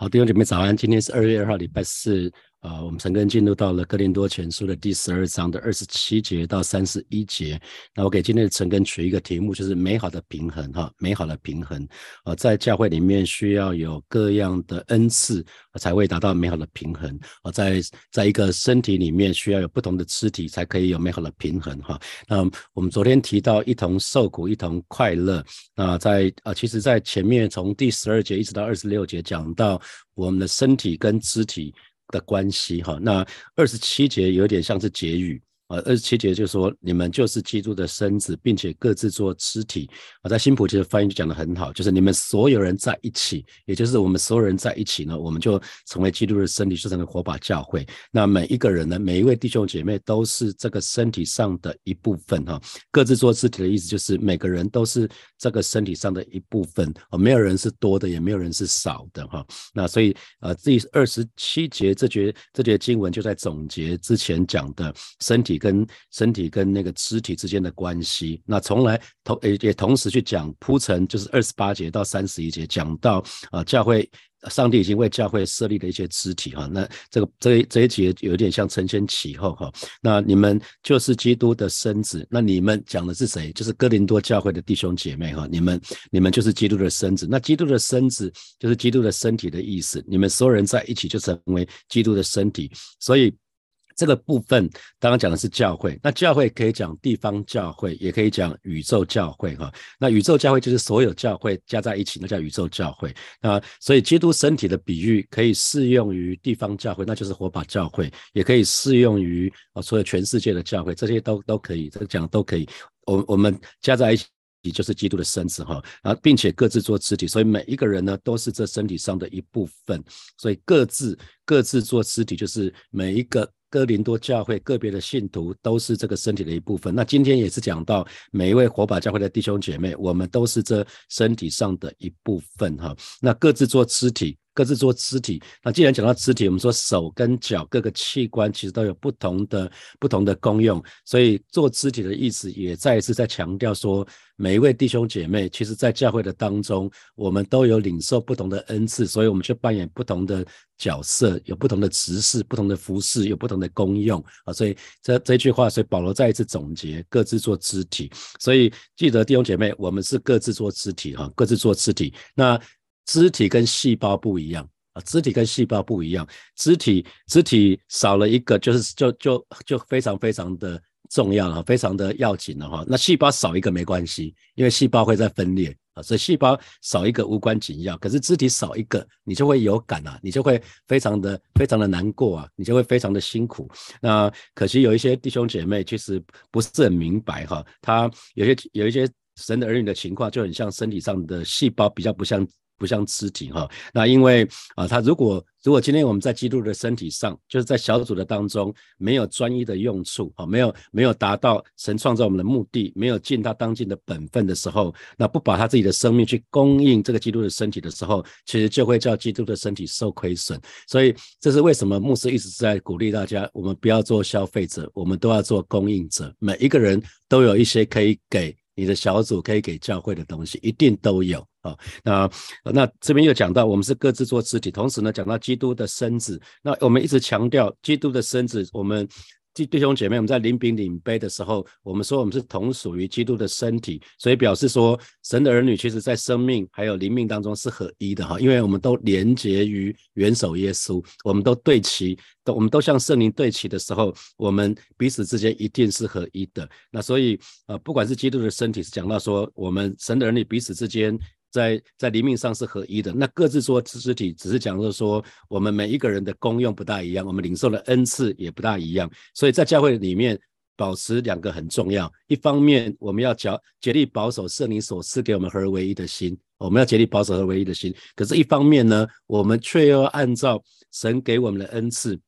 好，弟兄姐妹早安，今天是二月二号，礼拜四。啊，我们陈根进入到了哥林多前书的第十二章的二十七节到三十一节。那我给今天的陈根取一个题目，就是美好的平衡哈，美好的平衡。啊，在教会里面需要有各样的恩赐，才会达到美好的平衡。啊，在在一个身体里面需要有不同的肢体，才可以有美好的平衡哈。那我们昨天提到一同受苦，一同快乐。那在啊，其实在前面从第十二节一直到二十六节讲到我们的身体跟肢体。的关系哈，那二十七节有点像是结语。呃，二十七节就说你们就是基督的身子，并且各自做肢体。啊，在新普其的翻译就讲得很好，就是你们所有人在一起，也就是我们所有人在一起呢，我们就成为基督的身体，就成为火把教会。那每一个人呢，每一位弟兄姐妹都是这个身体上的一部分哈。各自做肢体的意思就是每个人都是这个身体上的一部分啊，没有人是多的，也没有人是少的哈。那所以呃，第二十七节这节这节经文就在总结之前讲的身体。跟身体跟那个肢体之间的关系，那从来同也也同时去讲铺陈，就是二十八节到三十一节讲到啊，教会上帝已经为教会设立的一些肢体哈，那这个这这一节有点像承前启后哈，那你们就是基督的身子，那你们讲的是谁？就是哥林多教会的弟兄姐妹哈，你们你们就是基督的身子，那基督的身子就是基督的身体的意思，你们所有人在一起就成为基督的身体，所以。这个部分刚刚讲的是教会，那教会可以讲地方教会，也可以讲宇宙教会哈。那宇宙教会就是所有教会加在一起，那叫宇宙教会。那所以基督身体的比喻可以适用于地方教会，那就是火把教会，也可以适用于啊所有全世界的教会，这些都都可以，这讲都可以。我我们加在一起就是基督的身子哈，然后并且各自做肢体，所以每一个人呢都是这身体上的一部分，所以各自各自做肢体就是每一个。哥林多教会个别的信徒都是这个身体的一部分。那今天也是讲到每一位火把教会的弟兄姐妹，我们都是这身体上的一部分哈。那各自做肢体。各自做肢体。那既然讲到肢体，我们说手跟脚各个器官其实都有不同的不同的功用，所以做肢体的意思也再一次在强调说，每一位弟兄姐妹，其实在教会的当中，我们都有领受不同的恩赐，所以我们去扮演不同的角色，有不同的职事、不同的服饰，有不同的功用啊。所以这这句话，所以保罗再一次总结：各自做肢体。所以记得弟兄姐妹，我们是各自做肢体哈，各自做肢体。那肢体跟细胞不一样啊，肢体跟细胞不一样，肢体肢体少了一个，就是就就就非常非常的重要了，非常的要紧了哈。那细胞少一个没关系，因为细胞会在分裂啊，所以细胞少一个无关紧要。可是肢体少一个，你就会有感啊，你就会非常的非常的难过啊，你就会非常的辛苦。那可惜有一些弟兄姐妹其实不是很明白哈，他有些有一些神的儿女的情况就很像身体上的细胞，比较不像。不像肢体哈，那因为啊，他如果如果今天我们在基督的身体上，就是在小组的当中没有专一的用处啊，没有没有达到神创造我们的目的，没有尽他当尽的本分的时候，那不把他自己的生命去供应这个基督的身体的时候，其实就会叫基督的身体受亏损。所以这是为什么牧师一直在鼓励大家，我们不要做消费者，我们都要做供应者。每一个人都有一些可以给你的小组，可以给教会的东西，一定都有。啊，那那这边又讲到，我们是各自做肢体，同时呢，讲到基督的身子。那我们一直强调基督的身子，我们弟兄姐妹，我们在领饼领杯的时候，我们说我们是同属于基督的身体，所以表示说，神的儿女其实在生命还有灵命当中是合一的哈，因为我们都连结于元首耶稣，我们都对齐，都我们都向圣灵对齐的时候，我们彼此之间一定是合一的。那所以呃，不管是基督的身体，是讲到说我们神的儿女彼此之间。在在灵命上是合一的，那各自做肢体，只是讲说我们每一个人的功用不大一样，我们领受的恩赐也不大一样，所以在教会里面保持两个很重要。一方面我们要竭竭力保守圣灵所赐给我们合而为一的心，我们要竭力保守合而为一的心。可是，一方面呢，我们却要按照神给我们的恩赐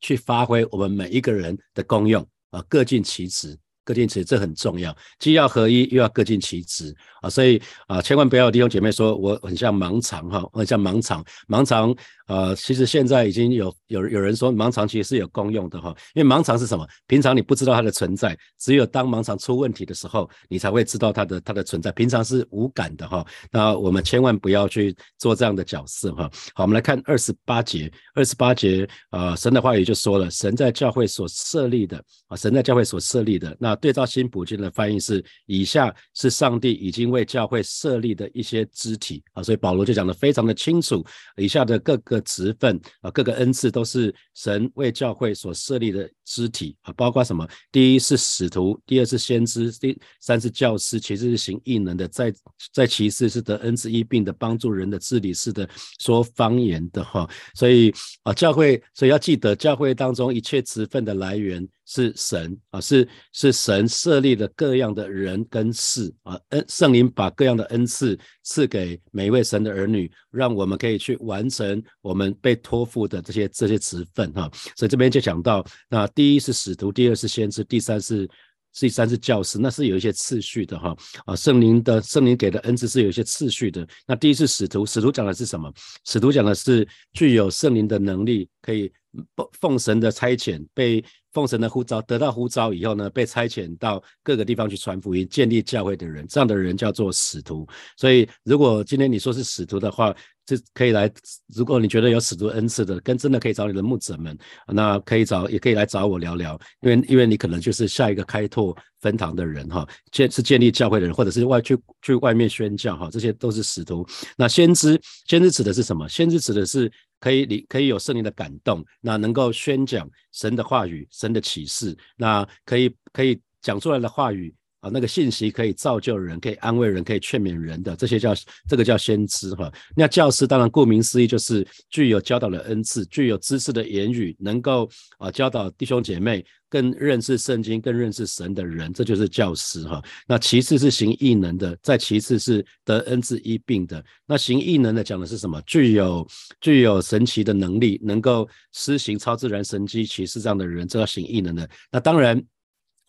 去发挥我们每一个人的功用啊，各尽其职。各尽其职，这很重要，既要合一，又要各尽其职啊，所以啊，千万不要弟兄姐妹说我很像盲肠哈，我很像盲肠，盲肠。呃，其实现在已经有有有人说盲肠其实是有功用的哈，因为盲肠是什么？平常你不知道它的存在，只有当盲肠出问题的时候，你才会知道它的它的存在。平常是无感的哈。那我们千万不要去做这样的角色哈。好，我们来看二十八节，二十八节啊，神的话语就说了，神在教会所设立的啊，神在教会所设立的。那对照新普京的翻译是，以下是上帝已经为教会设立的一些肢体啊，所以保罗就讲得非常的清楚，以下的各个。职分啊，各个恩赐都是神为教会所设立的肢体啊，包括什么？第一是使徒，第二是先知，第三是教师，其次是行异能的，在在其次是得恩赐医病的，帮助人的治理式的，说方言的哈。所以啊，教会所以要记得，教会当中一切职分的来源。是神啊，是是神设立的各样的人跟事啊，恩圣灵把各样的恩赐赐给每一位神的儿女，让我们可以去完成我们被托付的这些这些职分哈。所以这边就讲到，那第一是使徒，第二是先知，第三是第三是教师，那是有一些次序的哈啊。圣灵的圣灵给的恩赐是有一些次序的。那第一是使徒，使徒讲的是什么？使徒讲的是具有圣灵的能力，可以奉神的差遣被。奉神的呼召，得到呼召以后呢，被差遣到各个地方去传福音、建立教会的人，这样的人叫做使徒。所以，如果今天你说是使徒的话，这可以来。如果你觉得有使徒恩赐的，跟真的可以找你的牧者们，那可以找，也可以来找我聊聊。因为，因为你可能就是下一个开拓分堂的人哈，建是建立教会的人，或者是外去去外面宣教哈，这些都是使徒。那先知，先知指的是什么？先知指的是。可以，你可以有圣灵的感动，那能够宣讲神的话语、神的启示，那可以可以讲出来的话语啊，那个信息可以造就人，可以安慰人，可以劝勉人的，这些叫这个叫先知哈。那教师当然顾名思义就是具有教导的恩赐，具有知识的言语，能够啊教导弟兄姐妹。更认识圣经、更认识神的人，这就是教师哈。那其次是行异能的，再其次是得恩赐医病的。那行异能的讲的是什么？具有具有神奇的能力，能够施行超自然神机启示这样的人，这叫行异能的。那当然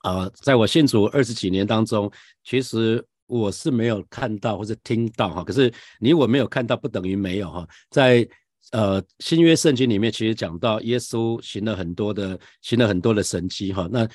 啊，在我信主二十几年当中，其实我是没有看到或者听到哈。可是你我没有看到，不等于没有哈。在呃，新约圣经里面其实讲到耶稣行了很多的，行了很多的神迹哈。那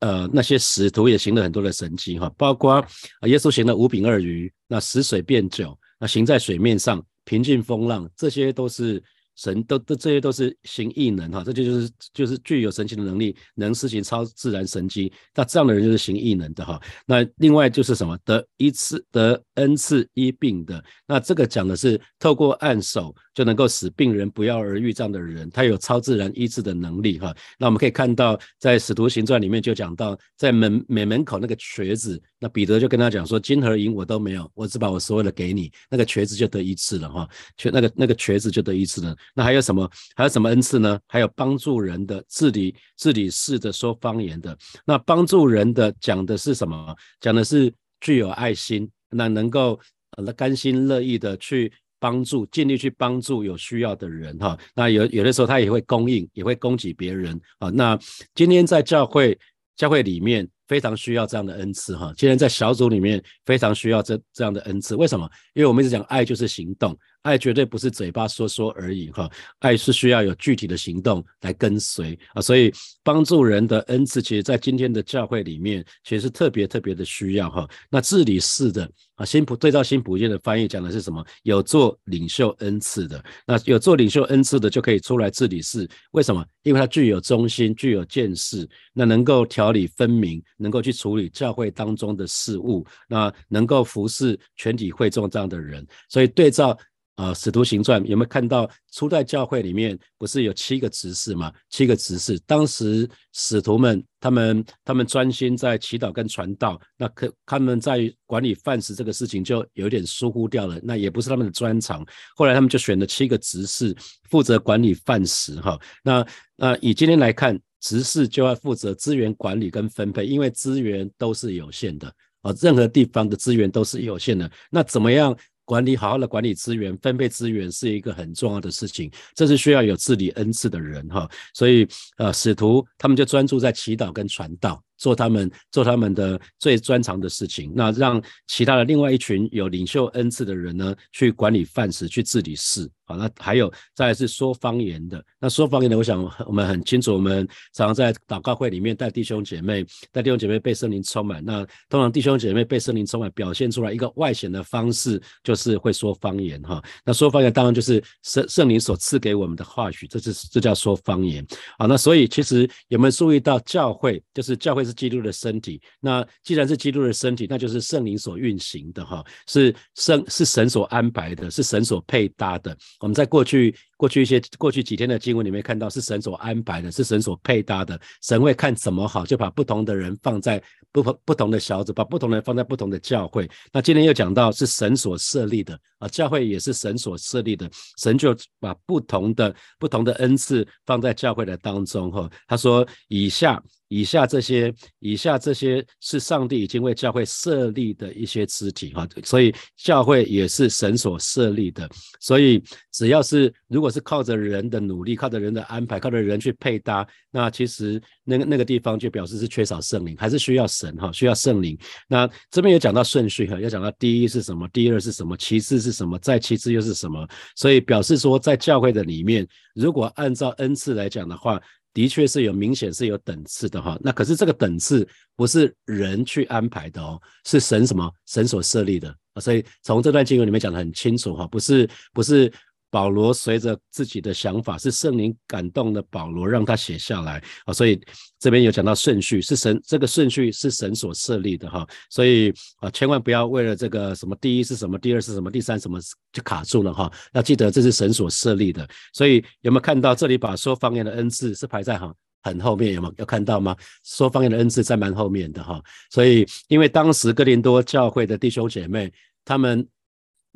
呃那些使徒也行了很多的神迹哈，包括耶稣行了五饼二鱼，那死水变酒，那行在水面上，平静风浪，这些都是。神都都这些都是行异能哈，这就就是就是具有神奇的能力，能施行超自然神迹。那这样的人就是行异能的哈。那另外就是什么得一次得 n 次医病的，那这个讲的是透过按手就能够使病人不药而愈这样的人，他有超自然医治的能力哈。那我们可以看到在使徒行传里面就讲到，在门门门口那个瘸子，那彼得就跟他讲说，金和银我都没有，我只把我所有的给你，那个瘸子就得一次了哈，瘸那个那个瘸子就得一次了。那还有什么？还有什么恩赐呢？还有帮助人的、治理、治理事的、说方言的。那帮助人的讲的是什么？讲的是具有爱心，那能够呃甘心乐意的去帮助，尽力去帮助有需要的人哈。那有有的时候他也会供应，也会供给别人啊。那今天在教会教会里面非常需要这样的恩赐哈。今天在小组里面非常需要这这样的恩赐。为什么？因为我们一直讲爱就是行动。爱绝对不是嘴巴说说而已哈，爱是需要有具体的行动来跟随啊，所以帮助人的恩赐，其实在今天的教会里面，其实是特别特别的需要哈。那治理式的啊，新普对照新普界的翻译讲的是什么？有做领袖恩赐的，那有做领袖恩赐的就可以出来治理事，为什么？因为他具有忠心，具有见识，那能够条理分明，能够去处理教会当中的事务，那能够服侍全体会众这样的人，所以对照。啊，使徒行传有没有看到初代教会里面不是有七个执事吗？七个执事，当时使徒们他们他们专心在祈祷跟传道，那可他们在管理饭食这个事情就有点疏忽掉了，那也不是他们的专长。后来他们就选了七个执事负责管理饭食，哈，那那以今天来看，执事就要负责资源管理跟分配，因为资源都是有限的啊，任何地方的资源都是有限的，那怎么样？管理好好的管理资源，分配资源是一个很重要的事情，这是需要有治理恩赐的人哈。所以呃，使徒他们就专注在祈祷跟传道做他们做他们的最专长的事情，那让其他的另外一群有领袖恩赐的人呢，去管理饭食，去治理事。好，那还有再是说方言的。那说方言的，我想我们很清楚，我们常常在祷告会里面带弟兄姐妹，带弟兄姐妹被圣灵充满。那通常弟兄姐妹被圣灵充满，表现出来一个外显的方式，就是会说方言哈。那说方言当然就是圣圣灵所赐给我们的话语，这是这叫说方言。好，那所以其实有没有注意到教会，就是教会是基督的身体。那既然是基督的身体，那就是圣灵所运行的哈，是圣是神所安排的，是神所配搭的。我们在过去过去一些过去几天的经文里面看到，是神所安排的，是神所配搭的。神会看怎么好，就把不同的人放在不不同的小组，把不同的人放在不同的教会。那今天又讲到是神所设立的啊，教会也是神所设立的，神就把不同的不同的恩赐放在教会的当中哈。他说以下。以下这些，以下这些是上帝已经为教会设立的一些肢体哈，所以教会也是神所设立的。所以只要是如果是靠着人的努力，靠着人的安排，靠着人去配搭，那其实那个那个地方就表示是缺少圣灵，还是需要神哈，需要圣灵。那这边有讲到顺序哈，要讲到第一是什么，第二是什么，其次是什么，再其次又是什么。所以表示说，在教会的里面，如果按照恩赐来讲的话。的确是有明显是有等次的哈，那可是这个等次不是人去安排的哦，是神什么神所设立的，所以从这段经文里面讲的很清楚哈，不是不是。保罗随着自己的想法，是圣灵感动的保罗让他写下来啊，所以这边有讲到顺序是神这个顺序是神所设立的哈，所以啊千万不要为了这个什么第一是什么，第二是什么，第三什么就卡住了哈，要记得这是神所设立的。所以有没有看到这里把说方言的恩赐是排在很很后面？有没有有看到吗？说方言的恩赐在蛮后面的哈，所以因为当时哥林多教会的弟兄姐妹他们。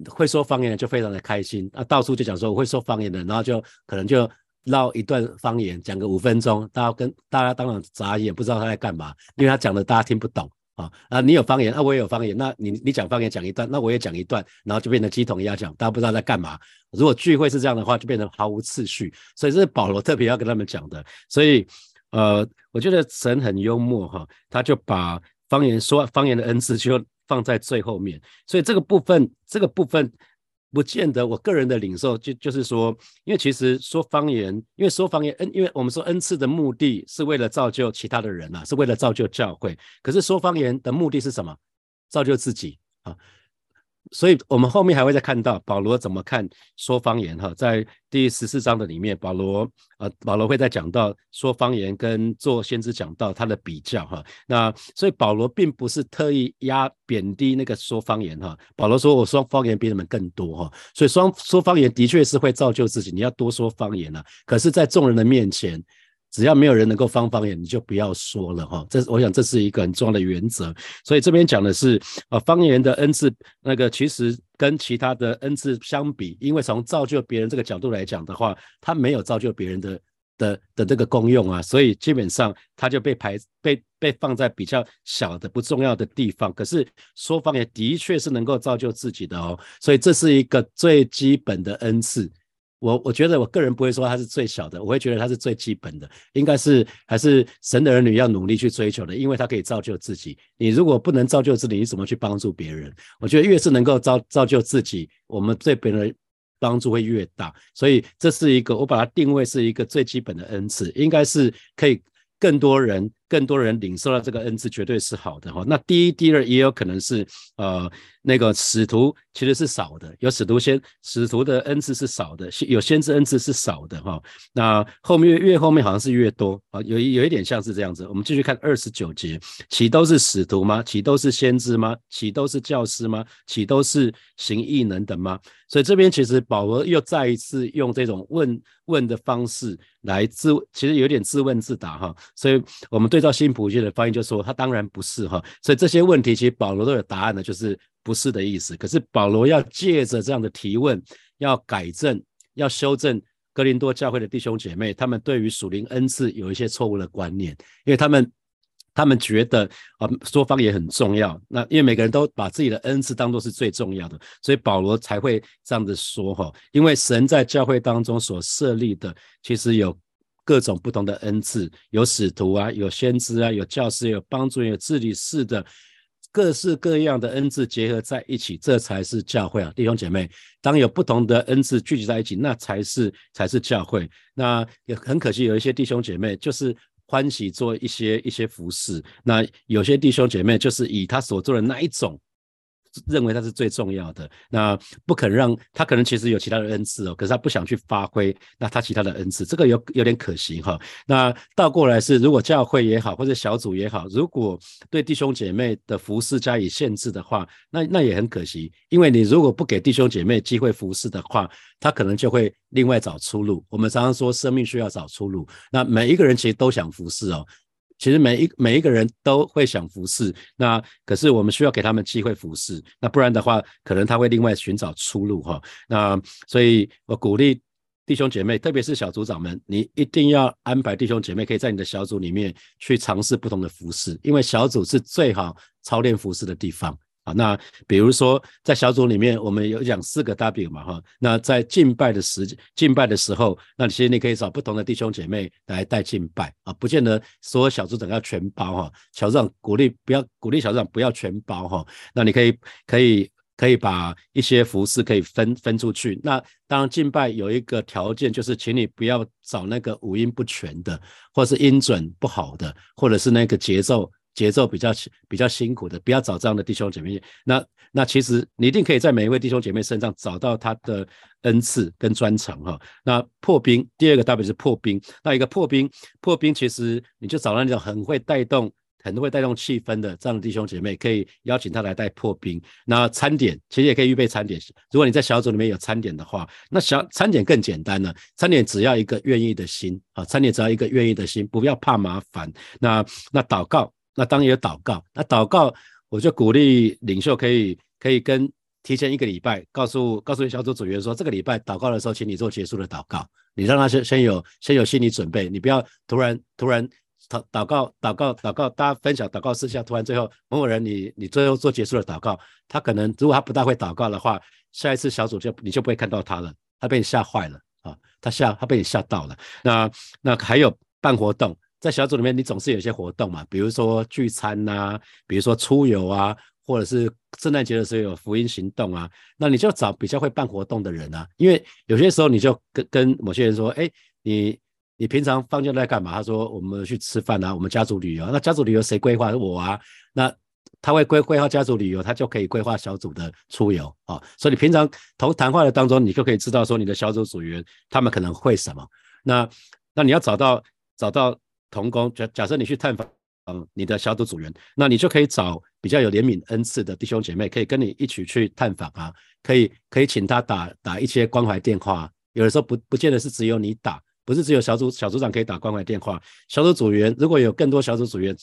会说方言的就非常的开心啊，到处就讲说我会说方言的，然后就可能就唠一段方言，讲个五分钟，大家跟大家当然眨眼，不知道他在干嘛，因为他讲的大家听不懂啊。啊，你有方言，那我也有方言，那你你讲方言讲一段，那我也讲一段，然后就变成鸡同鸭讲，大家不知道在干嘛。如果聚会是这样的话，就变成毫无次序。所以这是保罗特别要跟他们讲的。所以呃，我觉得神很幽默哈，他就把方言说方言的恩赐就。放在最后面，所以这个部分，这个部分不见得。我个人的领受就就是说，因为其实说方言，因为说方言恩，因为我们说恩赐的目的是为了造就其他的人啊，是为了造就教会。可是说方言的目的是什么？造就自己啊。所以，我们后面还会再看到保罗怎么看说方言哈，在第十四章的里面，保罗呃，保罗会再讲到说方言跟做先知讲到他的比较哈。那所以保罗并不是特意压贬低那个说方言哈。保罗说我说方言比你们更多哈，所以说说方言的确是会造就自己，你要多说方言啊。可是，在众人的面前。只要没有人能够方方言，你就不要说了哈。这我想这是一个很重要的原则。所以这边讲的是，呃，方言的恩赐，那个其实跟其他的恩赐相比，因为从造就别人这个角度来讲的话，它没有造就别人的的的这个功用啊，所以基本上它就被排被被放在比较小的不重要的地方。可是说方言的确是能够造就自己的哦，所以这是一个最基本的恩赐。我我觉得我个人不会说它是最小的，我会觉得它是最基本的，应该是还是神的儿女要努力去追求的，因为它可以造就自己。你如果不能造就自己，你怎么去帮助别人？我觉得越是能够造造就自己，我们对别人帮助会越大。所以这是一个我把它定位是一个最基本的恩赐，应该是可以更多人。更多人领受到这个恩赐，绝对是好的哈。那第一、第二也有可能是，呃，那个使徒其实是少的，有使徒先使徒的恩赐是少的，有先知恩赐是少的哈。那后面越后面好像是越多啊，有有一点像是这样子。我们继续看二十九节，岂都是使徒吗？岂都是先知吗？岂都是教师吗？岂都是行异能的吗？所以这边其实保罗又再一次用这种问问的方式来自，其实有点自问自答哈。所以我们对。照新普界的翻译就说，他当然不是哈，所以这些问题其实保罗都有答案的，就是不是的意思。可是保罗要借着这样的提问，要改正、要修正格林多教会的弟兄姐妹，他们对于属灵恩赐有一些错误的观念，因为他们他们觉得啊，说方言很重要。那因为每个人都把自己的恩赐当做是最重要的，所以保罗才会这样子说哈。因为神在教会当中所设立的，其实有。各种不同的恩赐，有使徒啊，有先知啊，有教师，有帮助，有治理式的。各式各样的恩赐结合在一起，这才是教会啊，弟兄姐妹。当有不同的恩赐聚集在一起，那才是才是教会。那也很可惜，有一些弟兄姐妹就是欢喜做一些一些服饰，那有些弟兄姐妹就是以他所做的那一种。认为他是最重要的，那不肯让他可能其实有其他的恩赐哦，可是他不想去发挥那他其他的恩赐，这个有有点可惜哈。那倒过来是，如果教会也好，或者小组也好，如果对弟兄姐妹的服饰加以限制的话，那那也很可惜，因为你如果不给弟兄姐妹机会服侍的话，他可能就会另外找出路。我们常常说生命需要找出路，那每一个人其实都想服侍哦。其实每一每一个人都会想服侍，那可是我们需要给他们机会服侍，那不然的话，可能他会另外寻找出路哈。那所以我鼓励弟兄姐妹，特别是小组长们，你一定要安排弟兄姐妹可以在你的小组里面去尝试不同的服饰，因为小组是最好操练服饰的地方。啊，那比如说在小组里面，我们有讲四个 W 嘛，哈，那在敬拜的时敬拜的时候，那其实你可以找不同的弟兄姐妹来带敬拜啊，不见得说小组长要全包哈，小组长鼓励不要鼓励小组长不要全包哈，那你可以可以可以把一些服饰可以分分出去。那当然敬拜有一个条件，就是请你不要找那个五音不全的，或是音准不好的，或者是那个节奏。节奏比较比较辛苦的，不要找这样的弟兄姐妹。那那其实你一定可以在每一位弟兄姐妹身上找到他的恩赐跟专长哈。那破冰，第二个代表是破冰。那一个破冰，破冰其实你就找到那种很会带动、很会带动气氛的这样的弟兄姐妹，可以邀请他来带破冰。那餐点其实也可以预备餐点。如果你在小组里面有餐点的话，那小餐点更简单了。餐点只要一个愿意的心啊，餐点只要一个愿意的心，不要怕麻烦。那那祷告。那当然有祷告，那祷告我就鼓励领袖可以可以跟提前一个礼拜告诉告诉小组组员说，这个礼拜祷告的时候，请你做结束的祷告，你让他先先有先有心理准备，你不要突然突然祷祷告祷告祷告，大家分享祷告事项，突然最后某某人你你最后做结束的祷告，他可能如果他不大会祷告的话，下一次小组就你就不会看到他了，他被你吓坏了啊，他吓他被你吓到了，那那还有办活动。在小组里面，你总是有一些活动嘛，比如说聚餐呐，比如说出游啊，或者是圣诞节的时候有福音行动啊，那你就找比较会办活动的人啊，因为有些时候你就跟跟某些人说，哎，你你平常放假在干嘛？他说我们去吃饭啊，我们家族旅游。那家族旅游谁规划？我啊。那他会规规划家族旅游，他就可以规划小组的出游啊。所以你平常同谈话的当中，你就可以知道说你的小组组员他们可能会什么。那那你要找到找到。同工假假设你去探访你的小组组员，那你就可以找比较有怜悯恩赐的弟兄姐妹，可以跟你一起去探访啊，可以可以请他打打一些关怀电话。有的时候不不见得是只有你打，不是只有小组小组长可以打关怀电话。小组组员如果有更多小组组员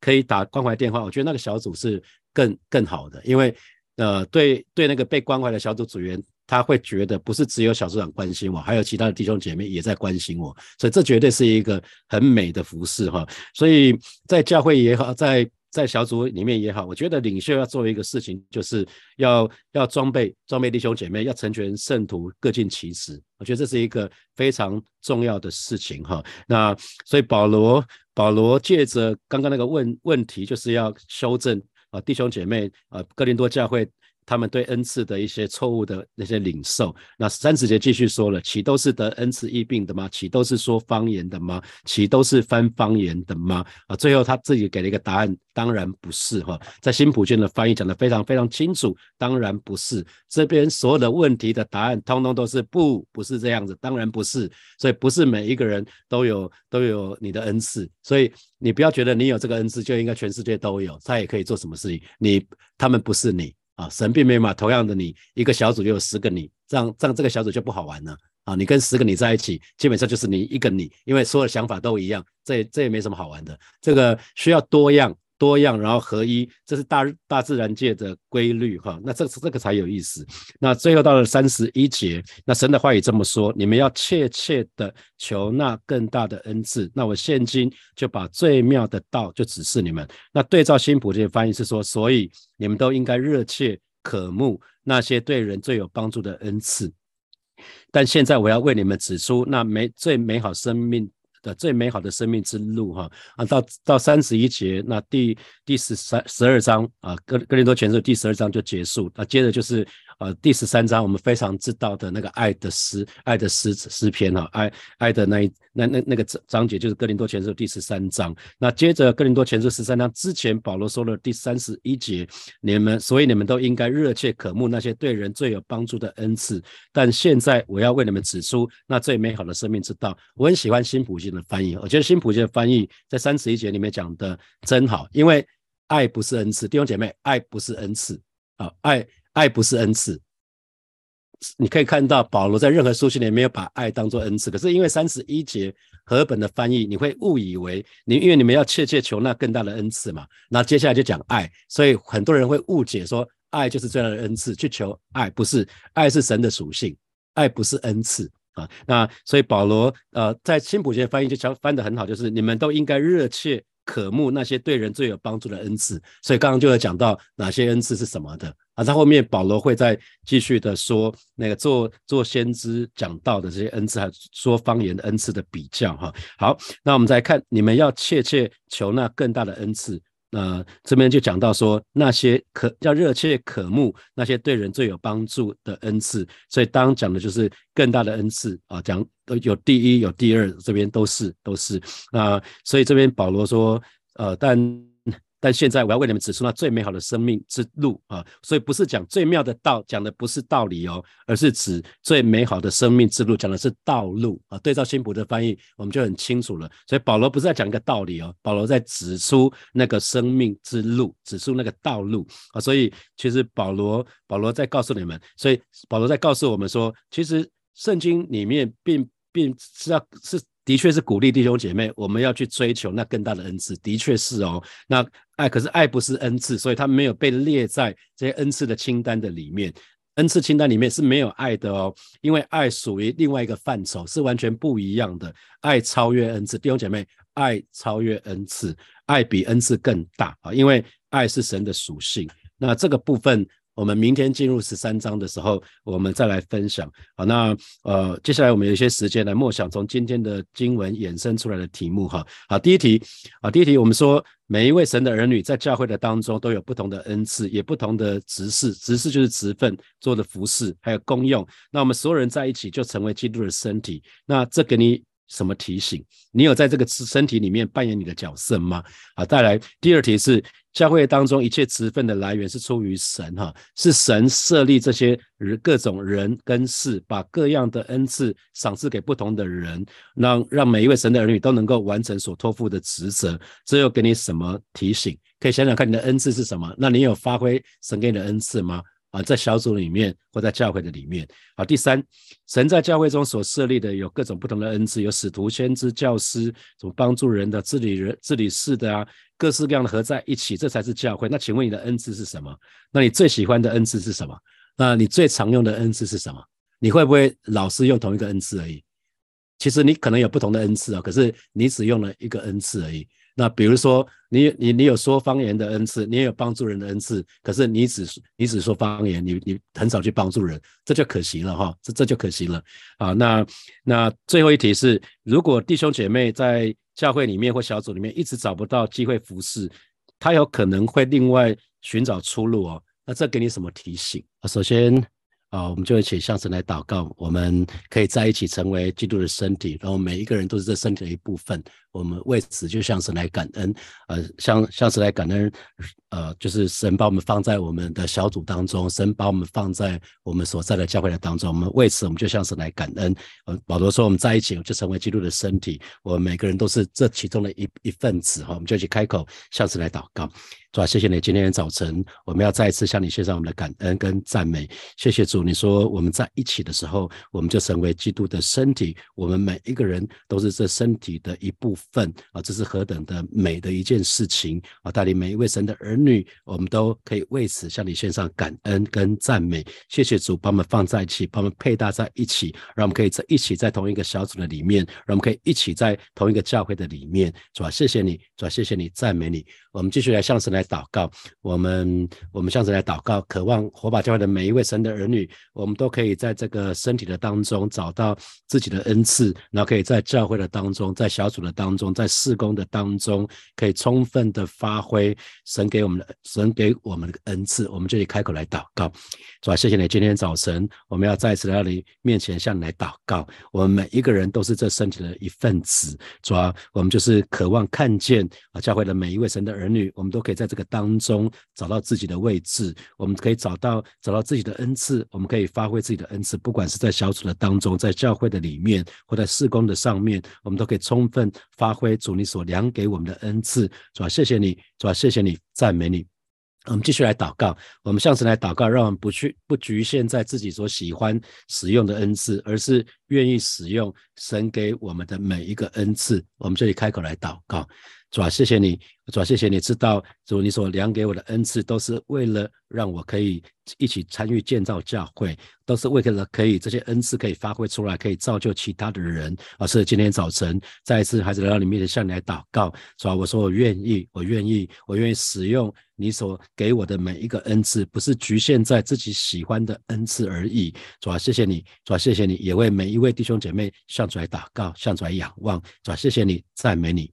可以打关怀电话，我觉得那个小组是更更好的，因为呃对对那个被关怀的小组组员。他会觉得不是只有小组长关心我，还有其他的弟兄姐妹也在关心我，所以这绝对是一个很美的服饰哈。所以在教会也好，在在小组里面也好，我觉得领袖要做一个事情，就是要要装备装备弟兄姐妹，要成全圣徒，各尽其职。我觉得这是一个非常重要的事情哈。那所以保罗保罗借着刚刚那个问问题，就是要修正啊弟兄姐妹啊哥林多教会。他们对恩赐的一些错误的那些领受，那三十节继续说了，岂都是得恩赐疫病的吗？岂都是说方言的吗？岂都是翻方言的吗？啊，最后他自己给了一个答案，当然不是哈。在新普卷的翻译讲的非常非常清楚，当然不是。这边所有的问题的答案，通通都是不，不是这样子，当然不是。所以不是每一个人都有都有你的恩赐，所以你不要觉得你有这个恩赐就应该全世界都有，他也可以做什么事情。你他们不是你。啊，神并没有嘛，同样的你一个小组就有十个你，这样这样这个小组就不好玩了啊！你跟十个你在一起，基本上就是你一个你，因为所有的想法都一样，这这也没什么好玩的。这个需要多样。多样，然后合一，这是大大自然界的规律哈。那这这个才有意思。那最后到了三十一节，那神的话语这么说：你们要切切的求那更大的恩赐。那我现今就把最妙的道就指示你们。那对照新普这些翻译是说，所以你们都应该热切渴慕那些对人最有帮助的恩赐。但现在我要为你们指出那美最美好生命。的最美好的生命之路哈。啊，到到三十一节，那第第十三十二章啊，哥格林多前书第十二章就结束，那接着就是呃第十三章，我们非常知道的那个爱的诗，爱的诗诗篇哈，爱爱的那一那那那个章节就是哥林多前书第十三章，那接着哥林多前书十三章之前，保罗说了第三十一节，你们所以你们都应该热切渴慕那些对人最有帮助的恩赐，但现在我要为你们指出那最美好的生命之道。我很喜欢新普京的翻译，我觉得新普京的翻译在三十一节里面讲的真好，因为爱不是恩赐，弟兄姐妹，爱不是恩赐啊，爱爱不是恩赐。你可以看到保罗在任何书信里没有把爱当做恩赐，可是因为三十一节和本的翻译，你会误以为你因为你们要切切求那更大的恩赐嘛，那接下来就讲爱，所以很多人会误解说爱就是最大的恩赐，去求爱不是，爱是神的属性，爱不是恩赐。啊，那所以保罗呃在新普学翻译就讲翻的很好，就是你们都应该热切渴慕那些对人最有帮助的恩赐。所以刚刚就有讲到哪些恩赐是什么的啊，在后面保罗会再继续的说那个做做先知讲到的这些恩赐，还说方言的恩赐的比较哈。好，那我们再看你们要切切求那更大的恩赐。那这边就讲到说，那些可要热切渴慕那些对人最有帮助的恩赐，所以当讲的就是更大的恩赐啊，讲有第一有第二，这边都是都是那，所以这边保罗说，呃，但。但现在我要为你们指出那最美好的生命之路啊，所以不是讲最妙的道，讲的不是道理哦，而是指最美好的生命之路，讲的是道路啊。对照新普的翻译，我们就很清楚了。所以保罗不是在讲一个道理哦，保罗在指出那个生命之路，指出那个道路啊。所以其实保罗保罗在告诉你们，所以保罗在告诉我们说，其实圣经里面并并是要是。的确是鼓励弟兄姐妹，我们要去追求那更大的恩赐。的确是哦，那爱可是爱不是恩赐，所以它没有被列在这些恩赐的清单的里面。恩赐清单里面是没有爱的哦，因为爱属于另外一个范畴，是完全不一样的。爱超越恩赐，弟兄姐妹，爱超越恩赐，爱比恩赐更大啊，因为爱是神的属性。那这个部分。我们明天进入十三章的时候，我们再来分享。好，那呃，接下来我们有一些时间来默想从今天的经文衍生出来的题目哈。好，第一题啊，第一题我们说每一位神的儿女在教会的当中都有不同的恩赐，也不同的职事，职事就是职分做的服饰，还有功用。那我们所有人在一起就成为基督的身体。那这给你什么提醒？你有在这个身体里面扮演你的角色吗？好，再来第二题是。教会当中一切职分的来源是出于神，哈，是神设立这些人各种人跟事，把各样的恩赐赏赐给不同的人，让让每一位神的儿女都能够完成所托付的职责。这又给你什么提醒？可以想想看你的恩赐是什么？那你有发挥神给你的恩赐吗？啊，在小组里面或在教会的里面。好，第三，神在教会中所设立的有各种不同的恩赐，有使徒、先知、教师，什么帮助人的、治理人、治理事的啊。各式各样的合在一起，这才是教会。那请问你的恩赐是什么？那你最喜欢的恩赐是什么？那你最常用的恩赐是什么？你会不会老是用同一个恩赐而已？其实你可能有不同的恩赐啊，可是你只用了一个恩赐而已。那比如说，你你你有说方言的恩赐，你也有帮助人的恩赐，可是你只你只说方言，你你很少去帮助人，这就可惜了哈，这这就可惜了啊。那那最后一题是，如果弟兄姐妹在教会里面或小组里面一直找不到机会服侍，他有可能会另外寻找出路哦。那这给你什么提醒？首先。啊，我们就一起向神来祷告，我们可以在一起成为基督的身体，然后每一个人都是这身体的一部分。我们为此就像是来感恩，呃，像像是来感恩，呃，就是神把我们放在我们的小组当中，神把我们放在我们所在的教会的当中。我们为此，我们就像是来感恩。呃，保罗说，我们在一起就成为基督的身体，我们每个人都是这其中的一一份子哈。我们就一起开口向神来祷告。主啊，谢谢你！今天早晨，我们要再一次向你献上我们的感恩跟赞美。谢谢主，你说我们在一起的时候，我们就成为基督的身体。我们每一个人都是这身体的一部分份啊！这是何等的美的一件事情啊！带领每一位神的儿女，我们都可以为此向你献上感恩跟赞美。谢谢主，把我们放在一起，把我们配搭在一起，让我们可以在一起在同一个小组的里面，让我们可以一起在同一个教会的里面。主啊，谢谢你！主啊，谢谢你！赞美你！我们继续来向神来。祷告，我们我们向神来祷告，渴望火把教会的每一位神的儿女，我们都可以在这个身体的当中找到自己的恩赐，然后可以在教会的当中，在小组的当，当中在事工的当中，可以充分的发挥神给我们的神给我们的恩赐。我们这里开口来祷告，主啊，谢谢你，今天早晨我们要再次来到你面前向你来祷告。我们每一个人都是这身体的一份子，主啊，我们就是渴望看见啊，教会的每一位神的儿女，我们都可以在这个当中找到自己的位置，我们可以找到找到自己的恩赐，我们可以发挥自己的恩赐，不管是在小组的当中，在教会的里面，或在事工的上面，我们都可以充分发挥主你所量给我们的恩赐，是吧，谢谢你，是吧，谢谢你，赞美你。我们继续来祷告，我们向神来祷告，让我们不去不局限在自己所喜欢使用的恩赐，而是愿意使用神给我们的每一个恩赐。我们这里开口来祷告。主啊，谢谢你，主啊，谢谢你知道，主你所量给我的恩赐，都是为了让我可以一起参与建造教会，都是为了可以这些恩赐可以发挥出来，可以造就其他的人。而是今天早晨再一次，孩子来到你面前向你来祷告，主啊，我说我愿意，我愿意，我愿意使用你所给我的每一个恩赐，不是局限在自己喜欢的恩赐而已。主啊，谢谢你，主啊，谢谢你，也为每一位弟兄姐妹向主来祷告，向主来仰望。主啊，谢谢你，赞美你。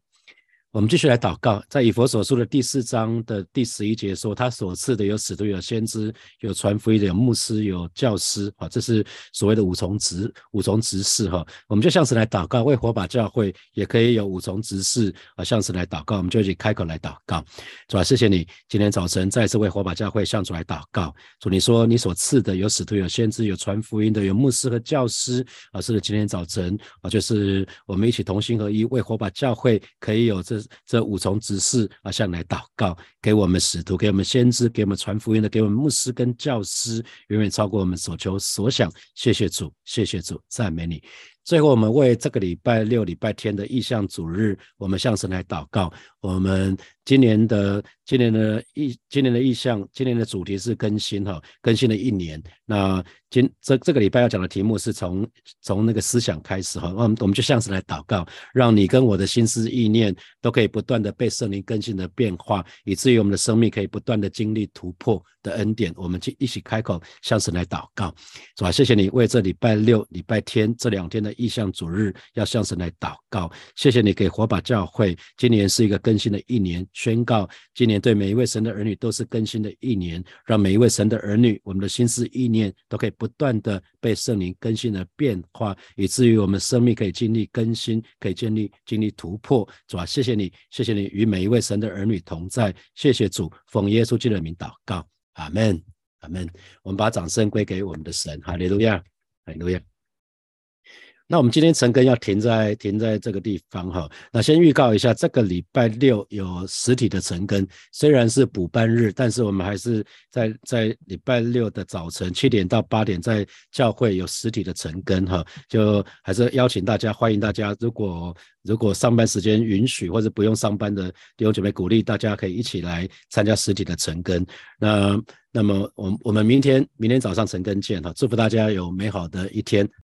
我们继续来祷告，在以佛所书的第四章的第十一节说，他所赐的有使徒、有先知、有传福音的、有牧师、有教师，啊，这是所谓的五重职、五重职事，哈。我们就像是来祷告，为火把教会也可以有五重职事，啊，像是来祷告，我们就一起开口来祷告。主啊，谢谢你，今天早晨再次为火把教会向主来祷告。主，你说你所赐的有使徒、有先知、有传福音的、有牧师和教师，啊，是的，今天早晨啊，就是我们一起同心合一，为火把教会可以有这。这五重指示啊，向来祷告，给我们使徒，给我们先知，给我们传福音的，给我们牧师跟教师，远远超过我们所求所想。谢谢主，谢谢主，赞美你。最后，我们为这个礼拜六、礼拜天的意向主日，我们向神来祷告。我们今年的今年的意今年的意向，今年的主题是更新哈，更新了一年。那今这这个礼拜要讲的题目是从从那个思想开始哈，我们我们就向神来祷告，让你跟我的心思意念都可以不断的被圣灵更新的变化，以至于我们的生命可以不断的经历突破的恩典。我们就一起开口向神来祷告，是吧？谢谢你为这礼拜六、礼拜天这两天的。意向主日要向神来祷告，谢谢你给火把教会，今年是一个更新的一年，宣告今年对每一位神的儿女都是更新的一年，让每一位神的儿女，我们的心思意念都可以不断的被圣灵更新的变化，以至于我们生命可以经历更新，可以建立经历突破。主啊，谢谢你，谢谢你与每一位神的儿女同在，谢谢主，奉耶稣基督的名祷告，阿门，阿门。我们把掌声归给我们的神，哈利路亚，哈利路亚。那我们今天晨更要停在停在这个地方哈。那先预告一下，这个礼拜六有实体的晨更，虽然是补班日，但是我们还是在在礼拜六的早晨七点到八点在教会有实体的晨更哈。就还是邀请大家，欢迎大家，如果如果上班时间允许或者不用上班的弟兄姐妹，鼓励大家可以一起来参加实体的晨更。那那么我我们明天明天早上晨更见哈，祝福大家有美好的一天。